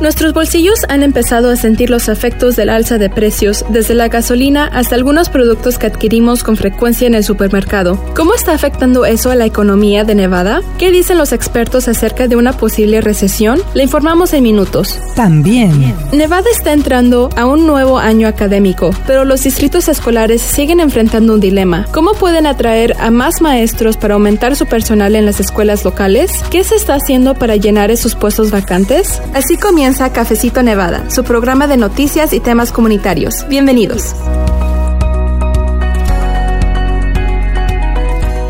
Nuestros bolsillos han empezado a sentir los efectos del alza de precios, desde la gasolina hasta algunos productos que adquirimos con frecuencia en el supermercado. ¿Cómo está afectando eso a la economía de Nevada? ¿Qué dicen los expertos acerca de una posible recesión? Le informamos en minutos. También. Nevada está entrando a un nuevo año académico, pero los distritos escolares siguen enfrentando un dilema. ¿Cómo pueden atraer a más maestros para aumentar su personal en las escuelas locales? ¿Qué se está haciendo para llenar esos puestos vacantes? Así comienza Cafecito Nevada, su programa de noticias y temas comunitarios. Bienvenidos.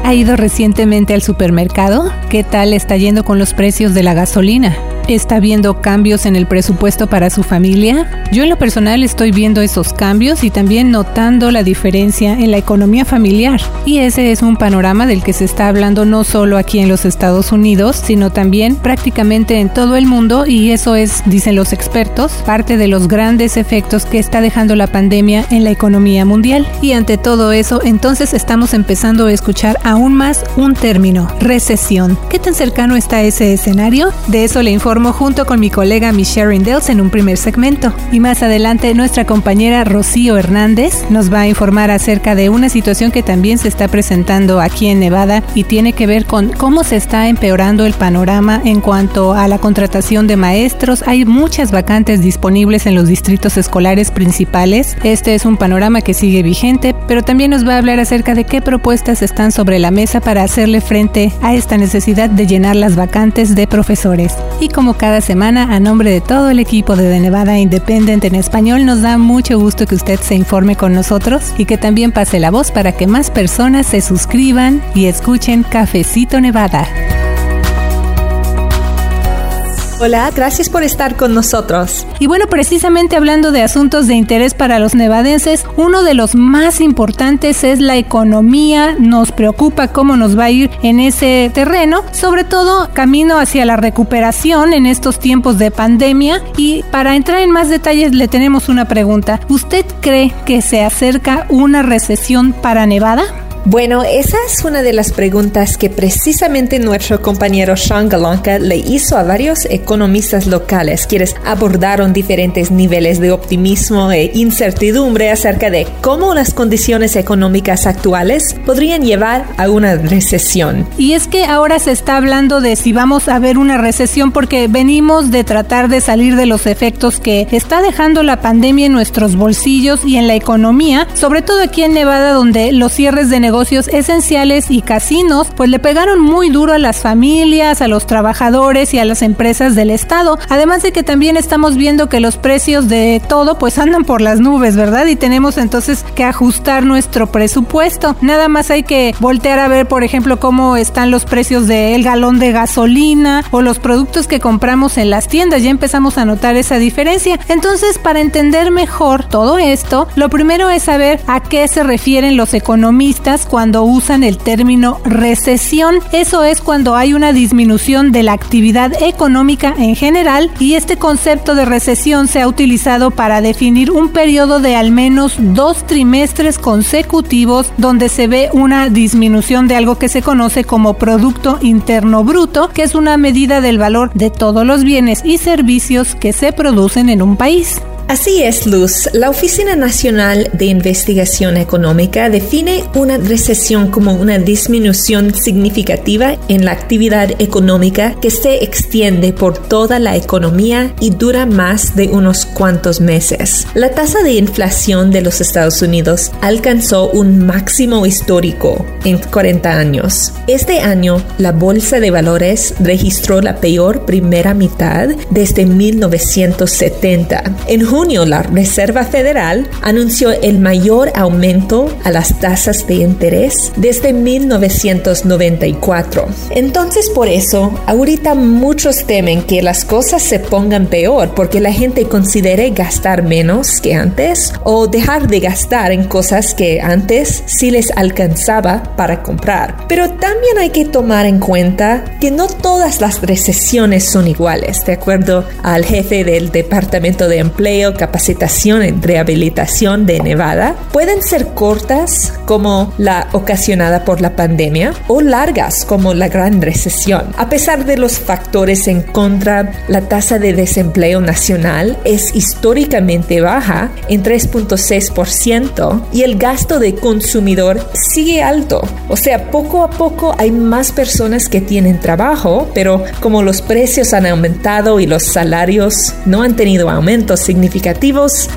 ¿Ha ido recientemente al supermercado? ¿Qué tal está yendo con los precios de la gasolina? ¿Está viendo cambios en el presupuesto para su familia? Yo en lo personal estoy viendo esos cambios y también notando la diferencia en la economía familiar. Y ese es un panorama del que se está hablando no solo aquí en los Estados Unidos, sino también prácticamente en todo el mundo y eso es, dicen los expertos, parte de los grandes efectos que está dejando la pandemia en la economía mundial. Y ante todo eso, entonces estamos empezando a escuchar aún más un término, recesión. ¿Qué tan cercano está ese escenario? De eso le informo junto con mi colega Michelle Rindels en un primer segmento. Y más adelante nuestra compañera Rocío Hernández nos va a informar acerca de una situación que también se está presentando aquí en Nevada y tiene que ver con cómo se está empeorando el panorama en cuanto a la contratación de maestros. Hay muchas vacantes disponibles en los distritos escolares principales. Este es un panorama que sigue vigente, pero también nos va a hablar acerca de qué propuestas están sobre la mesa para hacerle frente a esta necesidad de llenar las vacantes de profesores. Y como cada semana, a nombre de todo el equipo de The Nevada Independent en español, nos da mucho gusto que usted se informe con nosotros y que también pase la voz para que más personas se suscriban y escuchen Cafecito Nevada. Hola, gracias por estar con nosotros. Y bueno, precisamente hablando de asuntos de interés para los nevadenses, uno de los más importantes es la economía. Nos preocupa cómo nos va a ir en ese terreno, sobre todo camino hacia la recuperación en estos tiempos de pandemia. Y para entrar en más detalles le tenemos una pregunta. ¿Usted cree que se acerca una recesión para Nevada? Bueno, esa es una de las preguntas que precisamente nuestro compañero Sean Galanka le hizo a varios economistas locales, quienes abordaron diferentes niveles de optimismo e incertidumbre acerca de cómo las condiciones económicas actuales podrían llevar a una recesión. Y es que ahora se está hablando de si vamos a ver una recesión porque venimos de tratar de salir de los efectos que está dejando la pandemia en nuestros bolsillos y en la economía, sobre todo aquí en Nevada donde los cierres de negocios negocios esenciales y casinos, pues le pegaron muy duro a las familias, a los trabajadores y a las empresas del Estado. Además de que también estamos viendo que los precios de todo pues andan por las nubes, ¿verdad? Y tenemos entonces que ajustar nuestro presupuesto. Nada más hay que voltear a ver, por ejemplo, cómo están los precios del galón de gasolina o los productos que compramos en las tiendas. Ya empezamos a notar esa diferencia. Entonces, para entender mejor todo esto, lo primero es saber a qué se refieren los economistas cuando usan el término recesión. Eso es cuando hay una disminución de la actividad económica en general y este concepto de recesión se ha utilizado para definir un periodo de al menos dos trimestres consecutivos donde se ve una disminución de algo que se conoce como Producto Interno Bruto, que es una medida del valor de todos los bienes y servicios que se producen en un país. Así es, Luz. La Oficina Nacional de Investigación Económica define una recesión como una disminución significativa en la actividad económica que se extiende por toda la economía y dura más de unos cuantos meses. La tasa de inflación de los Estados Unidos alcanzó un máximo histórico en 40 años. Este año, la Bolsa de Valores registró la peor primera mitad desde 1970. En junio, la Reserva Federal anunció el mayor aumento a las tasas de interés desde 1994. Entonces, por eso, ahorita muchos temen que las cosas se pongan peor porque la gente considere gastar menos que antes o dejar de gastar en cosas que antes sí les alcanzaba para comprar. Pero también hay que tomar en cuenta que no todas las recesiones son iguales, de acuerdo al jefe del Departamento de Empleo, Capacitación y Rehabilitación de Nevada. Pueden ser cortas, como la ocasionada por la pandemia, o largas, como la gran recesión. A pesar de los factores en contra, la tasa de desempleo nacional es históricamente baja, en 3.6%, y el gasto de consumidor sigue alto. O sea, poco a poco hay más personas que tienen trabajo, pero como los precios han aumentado y los salarios no han tenido aumentos significativos,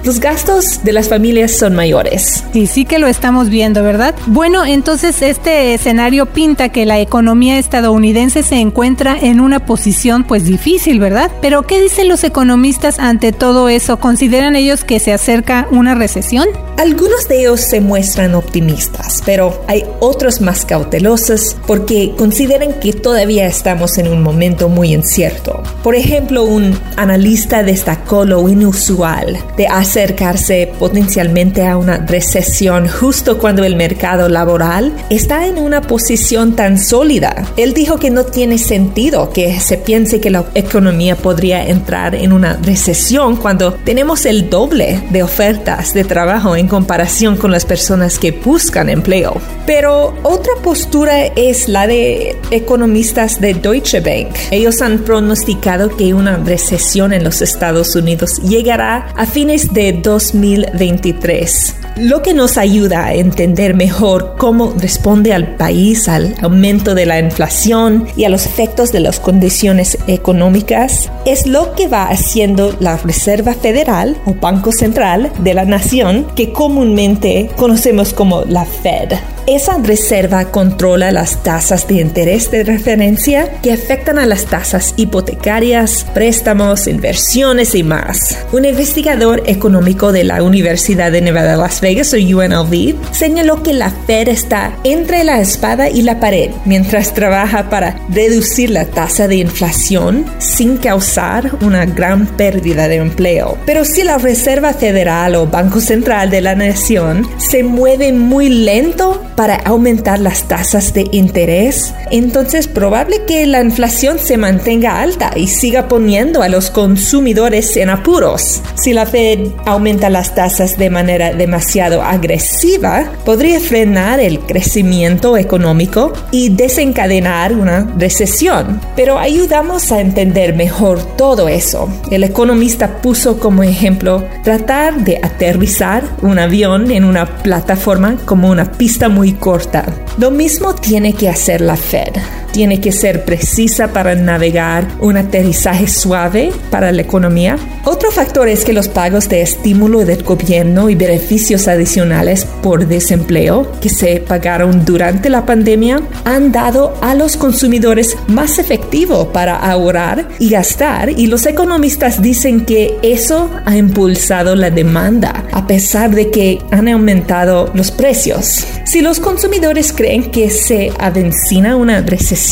los gastos de las familias son mayores. Y sí que lo estamos viendo, ¿verdad? Bueno, entonces este escenario pinta que la economía estadounidense se encuentra en una posición pues difícil, ¿verdad? Pero ¿qué dicen los economistas ante todo eso? ¿Consideran ellos que se acerca una recesión? Algunos de ellos se muestran optimistas, pero hay otros más cautelosos porque consideran que todavía estamos en un momento muy incierto. Por ejemplo, un analista destacó lo inusual de acercarse potencialmente a una recesión justo cuando el mercado laboral está en una posición tan sólida. Él dijo que no tiene sentido que se piense que la economía podría entrar en una recesión cuando tenemos el doble de ofertas de trabajo en comparación con las personas que buscan empleo. Pero otra postura es la de economistas de Deutsche Bank. Ellos han pronosticado que una recesión en los Estados Unidos llegará a fines de 2023 lo que nos ayuda a entender mejor cómo responde al país al aumento de la inflación y a los efectos de las condiciones económicas es lo que va haciendo la Reserva Federal o Banco Central de la Nación que comúnmente conocemos como la Fed. Esa reserva controla las tasas de interés de referencia que afectan a las tasas hipotecarias, préstamos, inversiones y más. Un investigador económico de la Universidad de Nevada, Las Vegas, o UNLV, señaló que la Fed está entre la espada y la pared mientras trabaja para reducir la tasa de inflación sin causar una gran pérdida de empleo. Pero si la Reserva Federal o Banco Central de la Nación se mueve muy lento para aumentar las tasas de interés, entonces probable que la inflación se mantenga alta y siga poniendo a los consumidores en apuros. Si la Fed aumenta las tasas de manera demasiado agresiva podría frenar el crecimiento económico y desencadenar una recesión. Pero ayudamos a entender mejor todo eso. El economista puso como ejemplo tratar de aterrizar un avión en una plataforma como una pista muy corta. Lo mismo tiene que hacer la Fed tiene que ser precisa para navegar un aterrizaje suave para la economía. Otro factor es que los pagos de estímulo del gobierno y beneficios adicionales por desempleo que se pagaron durante la pandemia han dado a los consumidores más efectivo para ahorrar y gastar y los economistas dicen que eso ha impulsado la demanda a pesar de que han aumentado los precios. Si los consumidores creen que se avencina una recesión,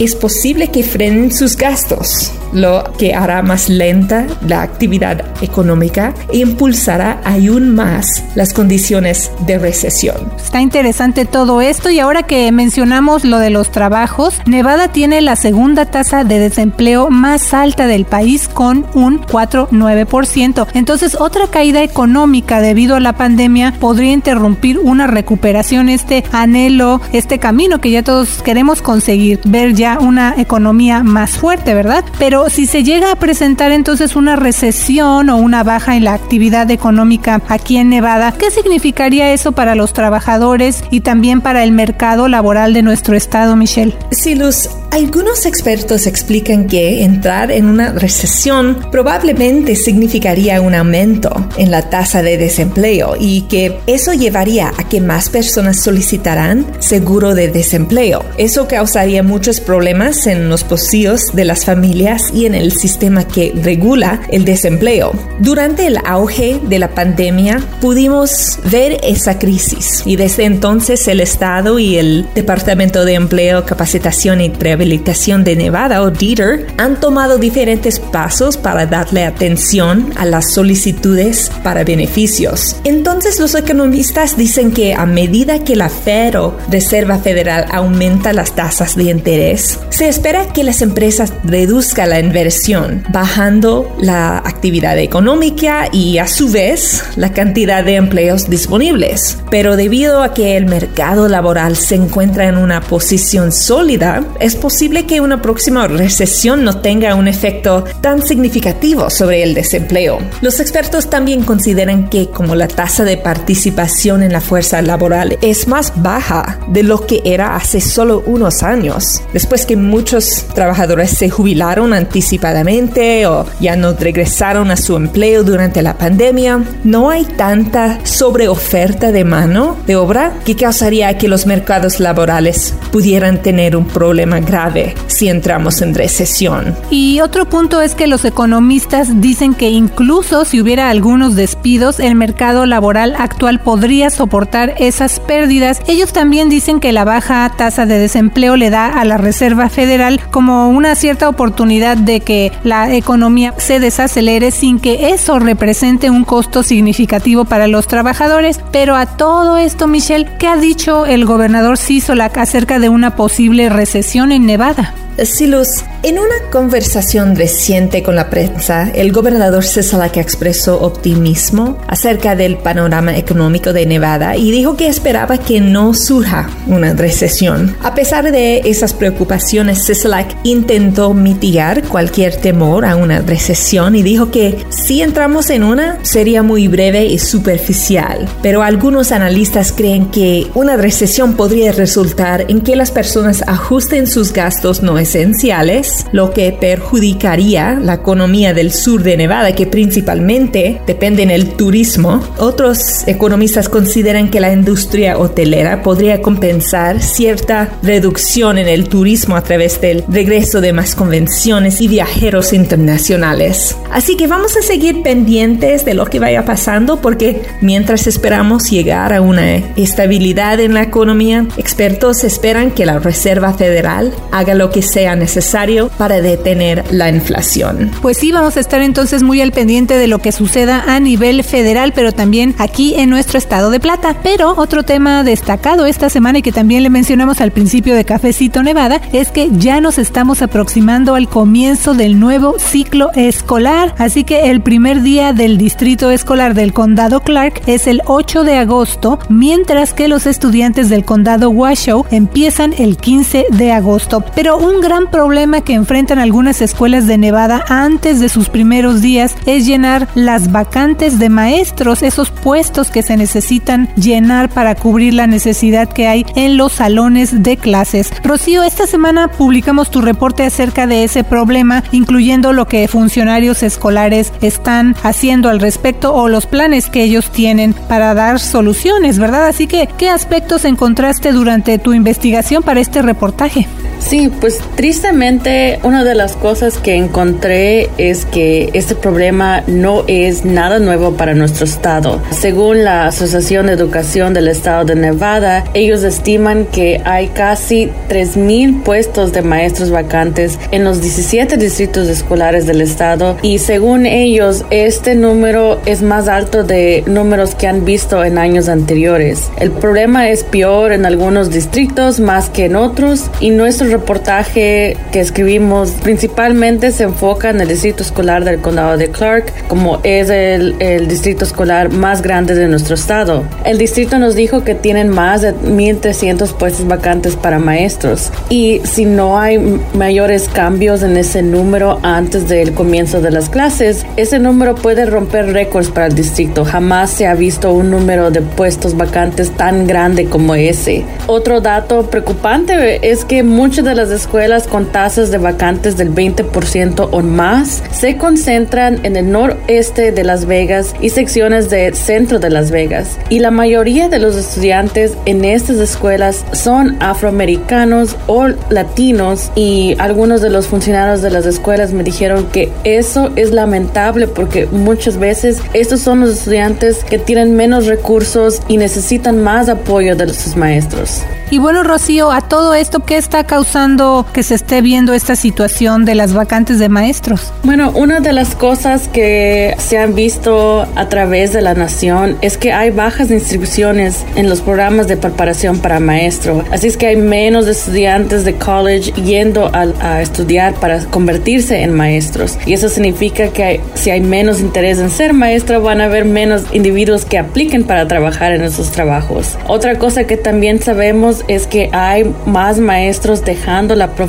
es posible que frenen sus gastos, lo que hará más lenta la actividad económica e impulsará aún más las condiciones de recesión. Está interesante todo esto y ahora que mencionamos lo de los trabajos, Nevada tiene la segunda tasa de desempleo más alta del país con un 4,9%. Entonces otra caída económica debido a la pandemia podría interrumpir una recuperación este anhelo, este camino que ya todos queremos conseguir, ver ya una economía más fuerte, ¿verdad? Pero si se llega a presentar entonces una recesión o una baja en la actividad económica aquí en Nevada, ¿qué significaría eso para los trabajadores y también para el mercado laboral de nuestro estado, Michelle? Sí, Luz, algunos expertos explican que entrar en una recesión probablemente significaría un aumento en la tasa de desempleo y que eso llevaría a que más personas solicitarán seguro de desempleo. Eso causaría muchos problemas en los bolsillos de las familias y en el sistema que regula el desempleo. Durante el auge de la pandemia pudimos ver esa crisis y desde entonces el Estado y el Departamento de Empleo, Capacitación y Rehabilitación de Nevada o DETER han tomado diferentes pasos para darle atención a las solicitudes para beneficios. Entonces los economistas dicen que a medida que la Fed o Reserva Federal aumenta las tasas de interés, se espera que las empresas reduzcan la inversión, bajando la actividad económica y a su vez la cantidad de empleos disponibles. Pero debido a que el mercado laboral se encuentra en una posición sólida, es posible que una próxima recesión no tenga un efecto tan significativo sobre el desempleo. Los expertos también consideran que como la tasa de participación en la fuerza laboral es más baja de lo que era hace solo unos años, después que muchos trabajadores se jubilaron anticipadamente o ya no regresaron a su empleo durante la pandemia, no hay tanta sobreoferta de mano de obra que causaría que los mercados laborales pudieran tener un problema grave si entramos en recesión. Y otro punto es que los economistas dicen que incluso si hubiera algunos despidos, el mercado laboral actual podría soportar esas pérdidas. Ellos también dicen que la baja tasa de desempleo le da a la Reserva Federal como una cierta oportunidad de que la economía se desacelere sin que eso represente un costo significativo para los trabajadores. Pero a todo esto, Michelle, ¿qué ha dicho el gobernador Sisolak acerca de una posible recesión en Nevada? Silus, en una conversación reciente con la prensa, el gobernador que expresó optimismo acerca del panorama económico de Nevada y dijo que esperaba que no surja una recesión. A pesar de esas preocupaciones, Sisolak intentó mitigar cualquier temor a una recesión y dijo que si entramos en una sería muy breve y superficial, pero algunos analistas creen que una recesión podría resultar en que las personas ajusten sus gastos no esenciales, lo que perjudicaría la economía del sur de Nevada, que principalmente depende en el turismo. Otros economistas consideran que la industria hotelera podría compensar cierta reducción en el turismo a través del regreso de más convenciones y viajeros internacionales. Así que vamos a seguir pendientes de lo que vaya pasando porque mientras esperamos llegar a una estabilidad en la economía, expertos esperan que la Reserva Federal haga lo que sea necesario para detener la inflación. Pues sí, vamos a estar entonces muy al pendiente de lo que suceda a nivel federal, pero también aquí en nuestro estado de Plata. Pero otro tema destacado esta semana y que también le mencionamos al principio de Cafecito Nevada es que ya nos estamos aproximando al comienzo del nuevo ciclo escolar. Así que el primer día del distrito escolar del condado Clark es el 8 de agosto, mientras que los estudiantes del condado Washoe empiezan el 15 de agosto. Pero un gran problema que enfrentan algunas escuelas de Nevada antes de sus primeros días es llenar las vacantes de maestros, esos puestos que se necesitan llenar para cubrir la necesidad que hay en los salones de clases. Rocío, esta semana publicamos tu reporte acerca de ese problema, incluyendo lo que funcionarios escolares están haciendo al respecto o los planes que ellos tienen para dar soluciones, ¿verdad? Así que, ¿qué aspectos encontraste durante tu investigación para este reportaje? Sí, pues tristemente una de las cosas que encontré es que este problema no es nada nuevo para nuestro estado. Según la Asociación de Educación del Estado de Nevada, ellos estiman que hay casi 3.000 puestos de maestros vacantes en los 17 distritos escolares del estado y según ellos este número es más alto de números que han visto en años anteriores. El problema es peor en algunos distritos más que en otros y nuestro reportaje que escribimos principalmente se enfoca en el distrito escolar del condado de Clark, como es el, el distrito escolar más grande de nuestro estado. El distrito nos dijo que tienen más de 1.300 puestos vacantes para maestros y si no hay mayores cambios en ese número antes del comienzo de las clases, ese número puede romper récords para el distrito. Jamás se ha visto un número de puestos vacantes tan grande como ese. Otro dato preocupante es que muchas de las escuelas con tasas de vacantes del 20% o más se concentran en el noreste de Las Vegas y secciones del centro de Las Vegas. Y la mayoría de los estudiantes en estas escuelas son afroamericanos o latinos y algunos de los funcionarios de las escuelas me dijeron que eso es lamentable porque muchas veces estos son los estudiantes que tienen menos recursos y necesitan más apoyo de sus maestros. Y bueno, Rocío, a todo esto, ¿qué está causando que se esté viendo esta situación de las vacantes de maestros? Bueno, una de las cosas que se han visto a través de la nación es que hay bajas inscripciones en los programas de preparación para maestro. Así es que hay menos estudiantes de college yendo a, estudiar para convertirse en maestros. Y eso significa que si hay menos interés en ser maestro, van a haber menos individuos que apliquen para trabajar en esos trabajos. Otra cosa que también sabemos es que hay más maestros dejando la profesión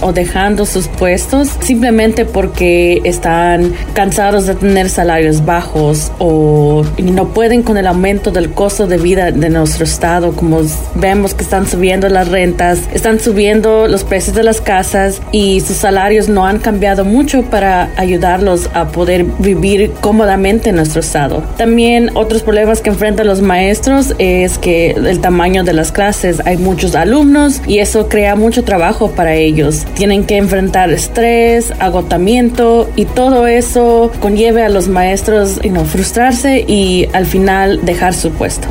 o dejando sus puestos simplemente porque están cansados de tener salarios bajos o no pueden con el aumento del costo de vida de nuestro estado, como vemos que están subiendo las rentas, están subiendo los precios de las casas y sus salarios no han cambiado mucho para ayudarlos a poder vivir cómodamente en nuestro estado. También otros problemas que enfrentan los maestros es que el tamaño de las clases hay muchos alumnos y eso crea mucho trabajo para ellos. Tienen que enfrentar estrés, agotamiento y todo eso conlleve a los maestros a frustrarse y al final dejar su puesto.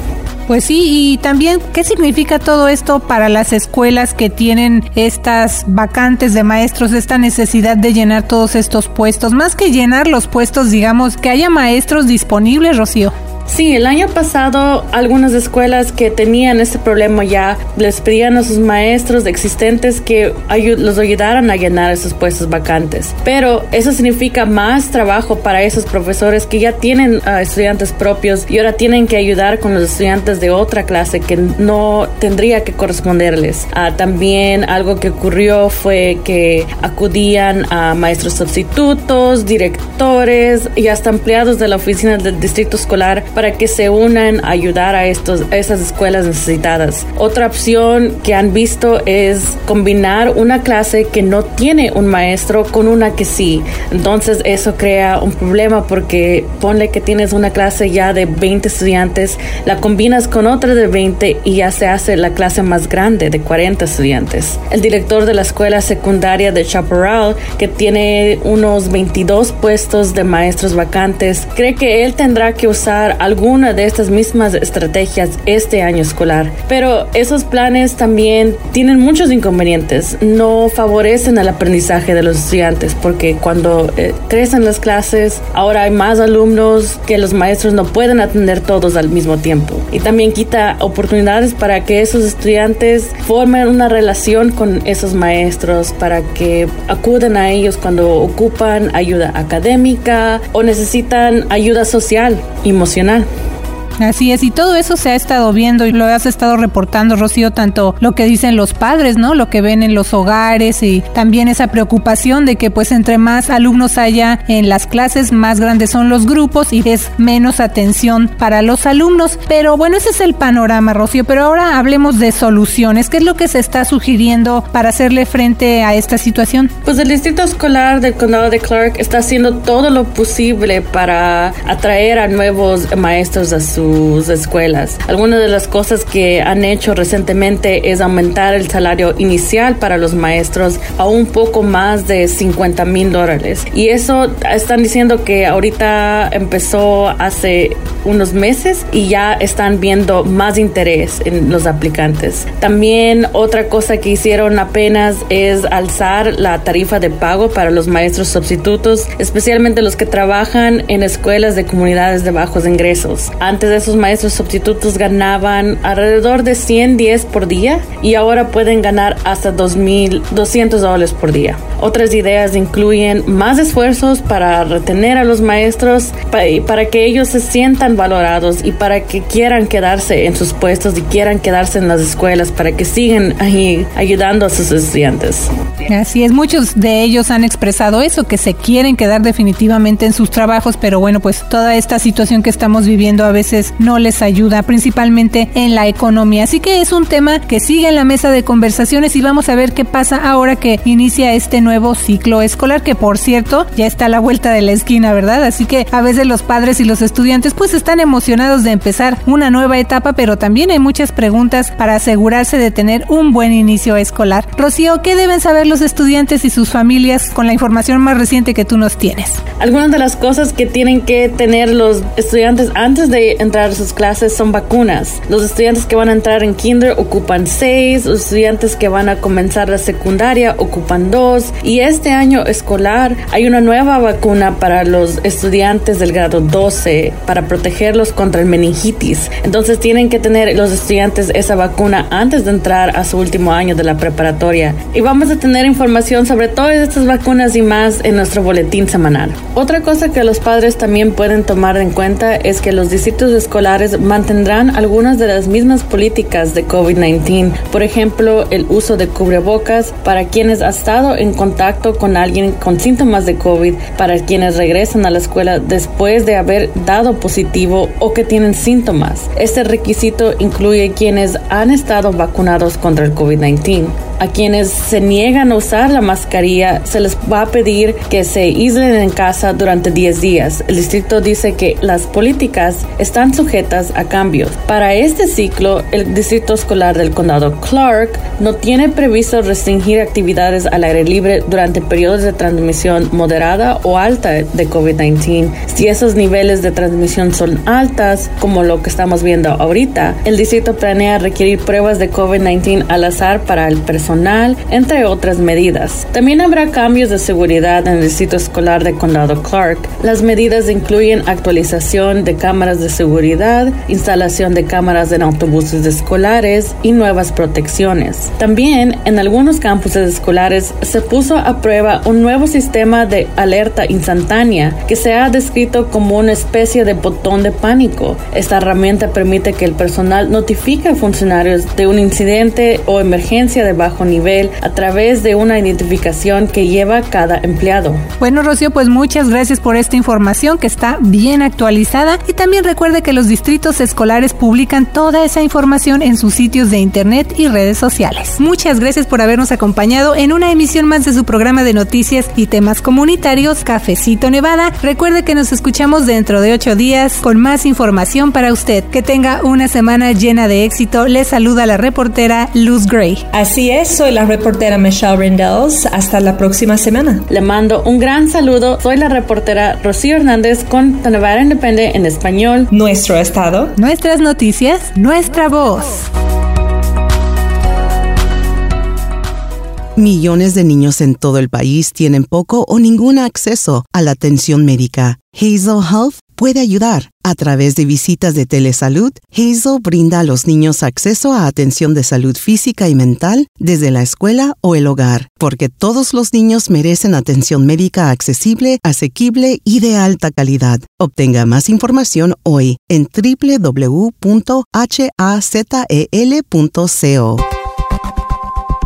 Pues sí, y también, ¿qué significa todo esto para las escuelas que tienen estas vacantes de maestros, esta necesidad de llenar todos estos puestos? Más que llenar los puestos, digamos, que haya maestros disponibles, Rocío. Sí, el año pasado algunas escuelas que tenían ese problema ya les pedían a sus maestros existentes que los ayudaran a llenar esos puestos vacantes. Pero eso significa más trabajo para esos profesores que ya tienen estudiantes propios y ahora tienen que ayudar con los estudiantes de otra clase que no tendría que corresponderles. Ah, también algo que ocurrió fue que acudían a maestros sustitutos, directores y hasta empleados de la oficina del distrito escolar para que se unan a ayudar a, estos, esas escuelas necesitadas. Otra opción que han visto es combinar una clase que no tiene un maestro con una que sí. Entonces eso crea un problema porque ponle que tienes una clase ya de 20 estudiantes, la combinas con otra de 20 y ya se hace la clase más grande de 40 estudiantes. El director de la escuela secundaria de Chaparral, que tiene unos 22 puestos de maestros vacantes, cree que él tendrá que usar alguna de estas mismas estrategias este año escolar. Pero esos planes también tienen muchos inconvenientes. No favorecen el aprendizaje de los estudiantes porque cuando eh, crecen las clases, ahora hay más alumnos que los maestros no pueden atender todos al mismo tiempo. Y también quita oportunidades para que esos estudiantes formen una relación con esos maestros, para que acuden a ellos cuando ocupan ayuda académica o necesitan ayuda social, emocional นะ Así es, y todo eso se ha estado viendo y lo has estado reportando, Rocío, tanto lo que dicen los padres, ¿no? Lo que ven en los hogares y también esa preocupación de que pues entre más alumnos haya en las clases, más grandes son los grupos y es menos atención para los alumnos. Pero bueno, ese es el panorama, Rocío. Pero ahora hablemos de soluciones. ¿Qué es lo que se está sugiriendo para hacerle frente a esta situación? Pues el Distrito Escolar del Condado de Clark está haciendo todo lo posible para atraer a nuevos maestros a su escuelas. Algunas de las cosas que han hecho recientemente es aumentar el salario inicial para los maestros a un poco más de 50 mil dólares. Y eso están diciendo que ahorita empezó hace unos meses y ya están viendo más interés en los aplicantes. También otra cosa que hicieron apenas es alzar la tarifa de pago para los maestros sustitutos, especialmente los que trabajan en escuelas de comunidades de bajos ingresos. Antes esos maestros sustitutos ganaban alrededor de 110 por día y ahora pueden ganar hasta 2.200 dólares por día. Otras ideas incluyen más esfuerzos para retener a los maestros, para que ellos se sientan valorados y para que quieran quedarse en sus puestos y quieran quedarse en las escuelas, para que sigan ahí ayudando a sus estudiantes. Así es, muchos de ellos han expresado eso, que se quieren quedar definitivamente en sus trabajos, pero bueno, pues toda esta situación que estamos viviendo a veces pues no les ayuda, principalmente en la economía. Así que es un tema que sigue en la mesa de conversaciones y vamos a ver qué pasa ahora que inicia este nuevo ciclo escolar, que por cierto ya está a la vuelta de la esquina, ¿verdad? Así que a veces los padres y los estudiantes pues están emocionados de empezar una nueva etapa, pero también hay muchas preguntas para asegurarse de tener un buen inicio escolar. Rocío, ¿qué deben saber los estudiantes y sus familias con la información más reciente que tú nos tienes? Algunas de las cosas que tienen que tener los estudiantes antes de entrar a sus clases son vacunas. Los estudiantes que van a entrar en kinder ocupan seis, los estudiantes que van a comenzar la secundaria ocupan dos y este año escolar hay una nueva vacuna para los estudiantes del grado 12 para protegerlos contra el meningitis. Entonces tienen que tener los estudiantes esa vacuna antes de entrar a su último año de la preparatoria. Y vamos a tener información sobre todas estas vacunas y más en nuestro boletín semanal. Otra cosa que los padres también pueden tomar en cuenta es que los distritos escolares mantendrán algunas de las mismas políticas de COVID-19. Por ejemplo, el uso de cubrebocas para quienes han estado en contacto con alguien con síntomas de COVID, para quienes regresan a la escuela después de haber dado positivo o que tienen síntomas. Este requisito incluye quienes han estado vacunados contra el COVID-19. A quienes se niegan a usar la mascarilla se les va a pedir que se aíslen en casa durante 10 días. El distrito dice que las políticas están sujetas a cambios. Para este ciclo, el distrito escolar del condado Clark no tiene previsto restringir actividades al aire libre durante periodos de transmisión moderada o alta de COVID-19. Si esos niveles de transmisión son altas, como lo que estamos viendo ahorita, el distrito planea requerir pruebas de COVID-19 al azar para el personal entre otras medidas. También habrá cambios de seguridad en el distrito escolar de Condado Clark. Las medidas incluyen actualización de cámaras de seguridad, instalación de cámaras en autobuses escolares y nuevas protecciones. También en algunos campuses escolares se puso a prueba un nuevo sistema de alerta instantánea que se ha descrito como una especie de botón de pánico. Esta herramienta permite que el personal notifique a funcionarios de un incidente o emergencia de bajo nivel a través de una identificación que lleva cada empleado. Bueno, Rocío, pues muchas gracias por esta información que está bien actualizada y también recuerde que los distritos escolares publican toda esa información en sus sitios de internet y redes sociales. Muchas gracias por habernos acompañado en una emisión más de su programa de noticias y temas comunitarios Cafecito Nevada. Recuerde que nos escuchamos dentro de ocho días con más información para usted. Que tenga una semana llena de éxito. Le saluda la reportera Luz Gray. Así es soy la reportera Michelle Rendells. Hasta la próxima semana. Le mando un gran saludo. Soy la reportera Rocío Hernández con Nevada Independent en español. Nuestro estado. Nuestras noticias. Nuestra voz. Millones de niños en todo el país tienen poco o ningún acceso a la atención médica. Hazel Health puede ayudar. A través de visitas de telesalud, Hazel brinda a los niños acceso a atención de salud física y mental desde la escuela o el hogar, porque todos los niños merecen atención médica accesible, asequible y de alta calidad. Obtenga más información hoy en www.hazel.co